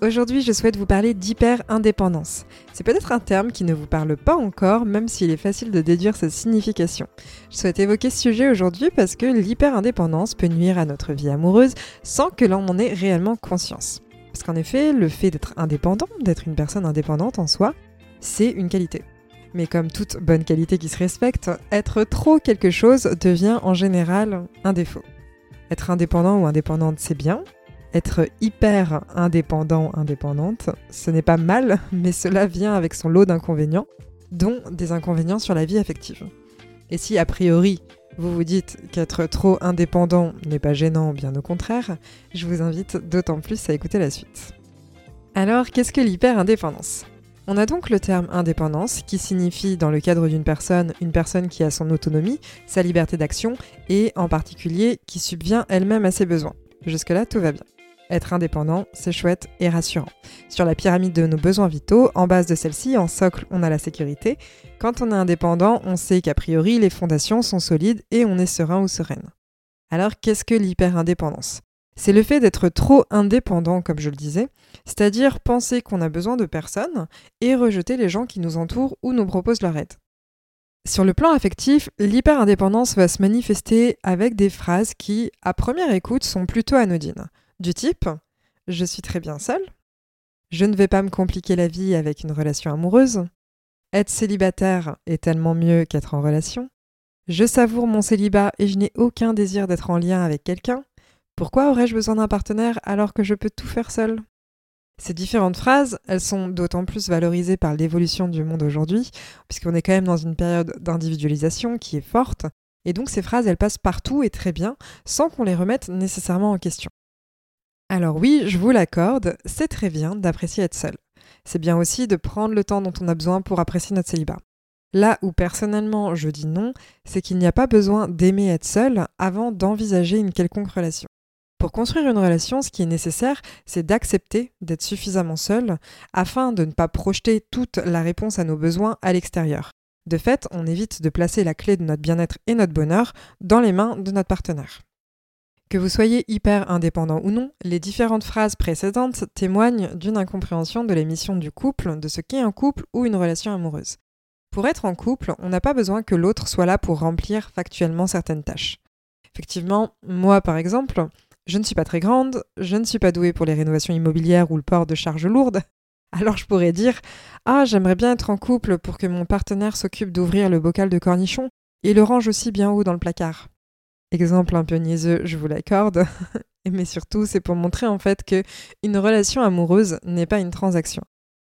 Aujourd'hui, je souhaite vous parler d'hyper-indépendance. C'est peut-être un terme qui ne vous parle pas encore, même s'il est facile de déduire sa signification. Je souhaite évoquer ce sujet aujourd'hui parce que l'hyper-indépendance peut nuire à notre vie amoureuse sans que l'on en ait réellement conscience. Parce qu'en effet, le fait d'être indépendant, d'être une personne indépendante en soi, c'est une qualité. Mais comme toute bonne qualité qui se respecte, être trop quelque chose devient en général un défaut. Être indépendant ou indépendante, c'est bien, être hyper indépendant, indépendante, ce n'est pas mal, mais cela vient avec son lot d'inconvénients, dont des inconvénients sur la vie affective. Et si a priori vous vous dites qu'être trop indépendant n'est pas gênant, bien au contraire, je vous invite d'autant plus à écouter la suite. Alors, qu'est-ce que l'hyper-indépendance? On a donc le terme indépendance qui signifie dans le cadre d'une personne une personne qui a son autonomie, sa liberté d'action et en particulier qui subvient elle-même à ses besoins. Jusque-là, tout va bien. Être indépendant, c'est chouette et rassurant. Sur la pyramide de nos besoins vitaux, en base de celle-ci, en socle, on a la sécurité. Quand on est indépendant, on sait qu'a priori, les fondations sont solides et on est serein ou sereine. Alors, qu'est-ce que l'hyper-indépendance? C'est le fait d'être trop indépendant, comme je le disais, c'est-à-dire penser qu'on a besoin de personne et rejeter les gens qui nous entourent ou nous proposent leur aide. Sur le plan affectif, l'hyper-indépendance va se manifester avec des phrases qui, à première écoute, sont plutôt anodines du type Je suis très bien seule. Je ne vais pas me compliquer la vie avec une relation amoureuse. Être célibataire est tellement mieux qu'être en relation. Je savoure mon célibat et je n'ai aucun désir d'être en lien avec quelqu'un. Pourquoi aurais-je besoin d'un partenaire alors que je peux tout faire seul Ces différentes phrases, elles sont d'autant plus valorisées par l'évolution du monde aujourd'hui, puisqu'on est quand même dans une période d'individualisation qui est forte, et donc ces phrases, elles passent partout et très bien, sans qu'on les remette nécessairement en question. Alors oui, je vous l'accorde, c'est très bien d'apprécier être seul. C'est bien aussi de prendre le temps dont on a besoin pour apprécier notre célibat. Là où personnellement je dis non, c'est qu'il n'y a pas besoin d'aimer être seul avant d'envisager une quelconque relation. Pour construire une relation, ce qui est nécessaire, c'est d'accepter d'être suffisamment seul afin de ne pas projeter toute la réponse à nos besoins à l'extérieur. De fait, on évite de placer la clé de notre bien-être et notre bonheur dans les mains de notre partenaire. Que vous soyez hyper indépendant ou non, les différentes phrases précédentes témoignent d'une incompréhension de la mission du couple, de ce qu'est un couple ou une relation amoureuse. Pour être en couple, on n'a pas besoin que l'autre soit là pour remplir factuellement certaines tâches. Effectivement, moi par exemple, je ne suis pas très grande, je ne suis pas douée pour les rénovations immobilières ou le port de charges lourdes. Alors je pourrais dire Ah, j'aimerais bien être en couple pour que mon partenaire s'occupe d'ouvrir le bocal de cornichons et le range aussi bien haut dans le placard. Exemple un peu niaiseux, je vous l'accorde, mais surtout c'est pour montrer en fait que une relation amoureuse n'est pas une transaction.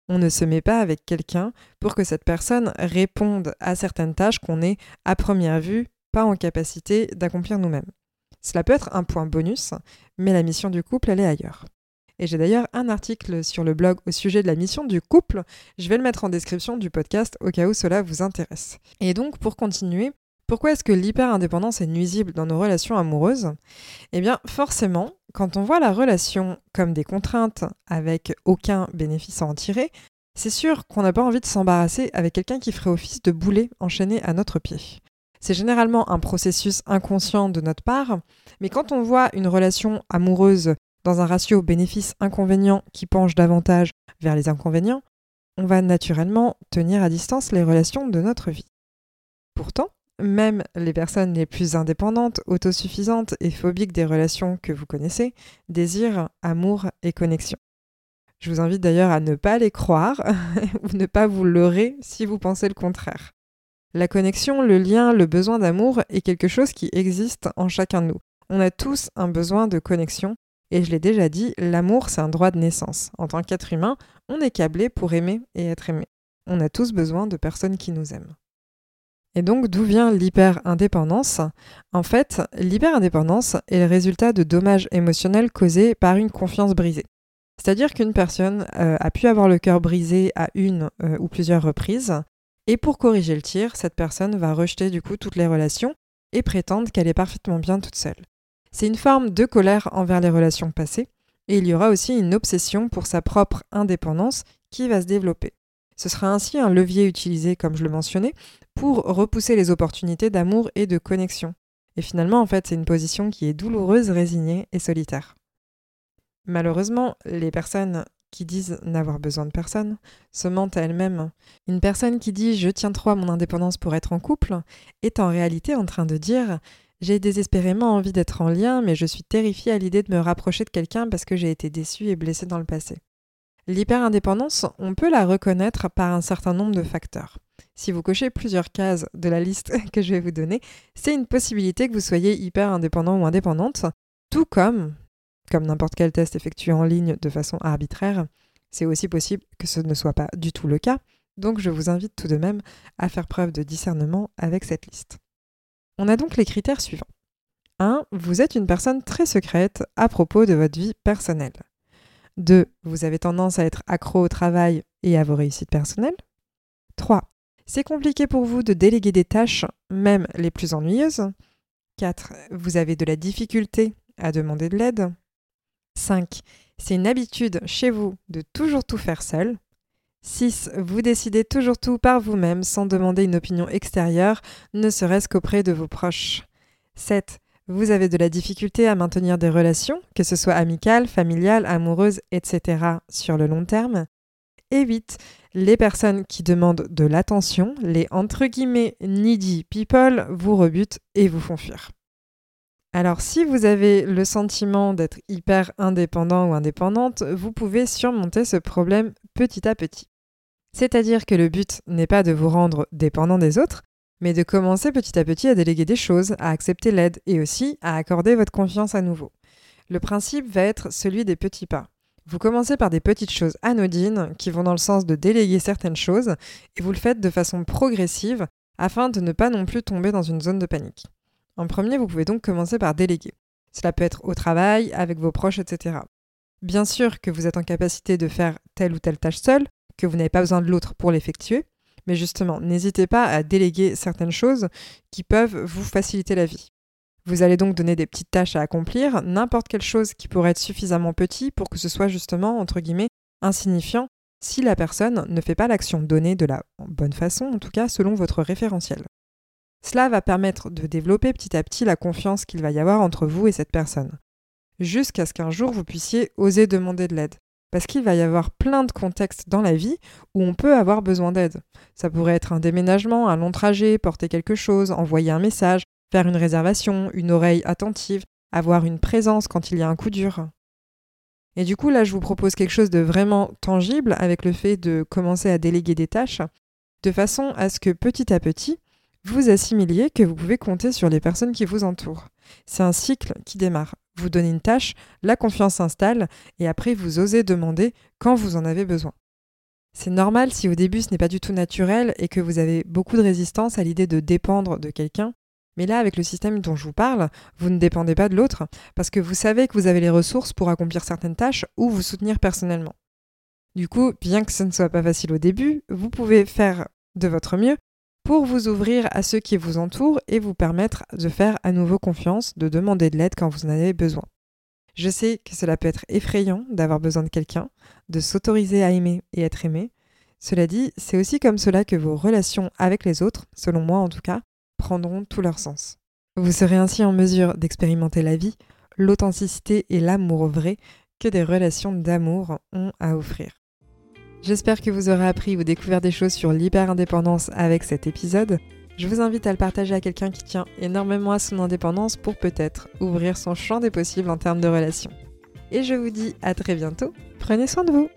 On ne se met pas avec quelqu'un pour que cette personne réponde à certaines tâches qu'on est à première vue pas en capacité d'accomplir nous-mêmes. Cela peut être un point bonus, mais la mission du couple, elle est ailleurs. Et j'ai d'ailleurs un article sur le blog au sujet de la mission du couple. Je vais le mettre en description du podcast au cas où cela vous intéresse. Et donc, pour continuer, pourquoi est-ce que l'hyper-indépendance est nuisible dans nos relations amoureuses? Eh bien, forcément, quand on voit la relation comme des contraintes avec aucun bénéfice à en tirer, c'est sûr qu'on n'a pas envie de s'embarrasser avec quelqu'un qui ferait office de boulet enchaîné à notre pied. C'est généralement un processus inconscient de notre part, mais quand on voit une relation amoureuse dans un ratio bénéfice-inconvénient qui penche davantage vers les inconvénients, on va naturellement tenir à distance les relations de notre vie. Pourtant, même les personnes les plus indépendantes, autosuffisantes et phobiques des relations que vous connaissez désirent amour et connexion. Je vous invite d'ailleurs à ne pas les croire ou ne pas vous leurrer si vous pensez le contraire. La connexion, le lien, le besoin d'amour est quelque chose qui existe en chacun de nous. On a tous un besoin de connexion et je l'ai déjà dit, l'amour c'est un droit de naissance. En tant qu'être humain, on est câblé pour aimer et être aimé. On a tous besoin de personnes qui nous aiment. Et donc d'où vient l'hyper-indépendance? En fait, l'hyper-indépendance est le résultat de dommages émotionnels causés par une confiance brisée. C'est-à-dire qu'une personne euh, a pu avoir le cœur brisé à une euh, ou plusieurs reprises, et pour corriger le tir, cette personne va rejeter du coup toutes les relations et prétendre qu'elle est parfaitement bien toute seule. C'est une forme de colère envers les relations passées, et il y aura aussi une obsession pour sa propre indépendance qui va se développer. Ce sera ainsi un levier utilisé, comme je le mentionnais, pour repousser les opportunités d'amour et de connexion. Et finalement, en fait, c'est une position qui est douloureuse, résignée et solitaire. Malheureusement, les personnes qui disent n'avoir besoin de personne se mentent à elles-mêmes. Une personne qui dit je tiens trop à mon indépendance pour être en couple est en réalité en train de dire j'ai désespérément envie d'être en lien, mais je suis terrifiée à l'idée de me rapprocher de quelqu'un parce que j'ai été déçue et blessée dans le passé. L'hyper-indépendance, on peut la reconnaître par un certain nombre de facteurs. Si vous cochez plusieurs cases de la liste que je vais vous donner, c'est une possibilité que vous soyez hyper indépendant ou indépendante, tout comme, comme n'importe quel test effectué en ligne de façon arbitraire, c'est aussi possible que ce ne soit pas du tout le cas, donc je vous invite tout de même à faire preuve de discernement avec cette liste. On a donc les critères suivants. 1. Vous êtes une personne très secrète à propos de votre vie personnelle. 2. Vous avez tendance à être accro au travail et à vos réussites personnelles. 3. C'est compliqué pour vous de déléguer des tâches, même les plus ennuyeuses. 4. Vous avez de la difficulté à demander de l'aide. 5. C'est une habitude chez vous de toujours tout faire seul. 6. Vous décidez toujours tout par vous-même sans demander une opinion extérieure, ne serait-ce qu'auprès de vos proches. 7 vous avez de la difficulté à maintenir des relations, que ce soit amicales, familiales, amoureuses, etc., sur le long terme. Et 8. Les personnes qui demandent de l'attention, les entre guillemets needy people, vous rebutent et vous font fuir. Alors si vous avez le sentiment d'être hyper indépendant ou indépendante, vous pouvez surmonter ce problème petit à petit. C'est-à-dire que le but n'est pas de vous rendre dépendant des autres, mais de commencer petit à petit à déléguer des choses, à accepter l'aide et aussi à accorder votre confiance à nouveau. Le principe va être celui des petits pas. Vous commencez par des petites choses anodines qui vont dans le sens de déléguer certaines choses et vous le faites de façon progressive afin de ne pas non plus tomber dans une zone de panique. En premier, vous pouvez donc commencer par déléguer. Cela peut être au travail, avec vos proches, etc. Bien sûr que vous êtes en capacité de faire telle ou telle tâche seule, que vous n'avez pas besoin de l'autre pour l'effectuer, mais justement, n'hésitez pas à déléguer certaines choses qui peuvent vous faciliter la vie. Vous allez donc donner des petites tâches à accomplir, n'importe quelle chose qui pourrait être suffisamment petit pour que ce soit justement, entre guillemets, insignifiant si la personne ne fait pas l'action donnée de la bonne façon, en tout cas selon votre référentiel. Cela va permettre de développer petit à petit la confiance qu'il va y avoir entre vous et cette personne, jusqu'à ce qu'un jour vous puissiez oser demander de l'aide. Parce qu'il va y avoir plein de contextes dans la vie où on peut avoir besoin d'aide. Ça pourrait être un déménagement, un long trajet, porter quelque chose, envoyer un message, faire une réservation, une oreille attentive, avoir une présence quand il y a un coup dur. Et du coup, là, je vous propose quelque chose de vraiment tangible avec le fait de commencer à déléguer des tâches, de façon à ce que petit à petit, vous assimiliez que vous pouvez compter sur les personnes qui vous entourent. C'est un cycle qui démarre. Vous donnez une tâche, la confiance s'installe et après vous osez demander quand vous en avez besoin. C'est normal si au début ce n'est pas du tout naturel et que vous avez beaucoup de résistance à l'idée de dépendre de quelqu'un. Mais là, avec le système dont je vous parle, vous ne dépendez pas de l'autre parce que vous savez que vous avez les ressources pour accomplir certaines tâches ou vous soutenir personnellement. Du coup, bien que ce ne soit pas facile au début, vous pouvez faire de votre mieux pour vous ouvrir à ceux qui vous entourent et vous permettre de faire à nouveau confiance, de demander de l'aide quand vous en avez besoin. Je sais que cela peut être effrayant d'avoir besoin de quelqu'un, de s'autoriser à aimer et être aimé. Cela dit, c'est aussi comme cela que vos relations avec les autres, selon moi en tout cas, prendront tout leur sens. Vous serez ainsi en mesure d'expérimenter la vie, l'authenticité et l'amour vrai que des relations d'amour ont à offrir. J'espère que vous aurez appris ou découvert des choses sur l'hyper-indépendance avec cet épisode. Je vous invite à le partager à quelqu'un qui tient énormément à son indépendance pour peut-être ouvrir son champ des possibles en termes de relations. Et je vous dis à très bientôt. Prenez soin de vous.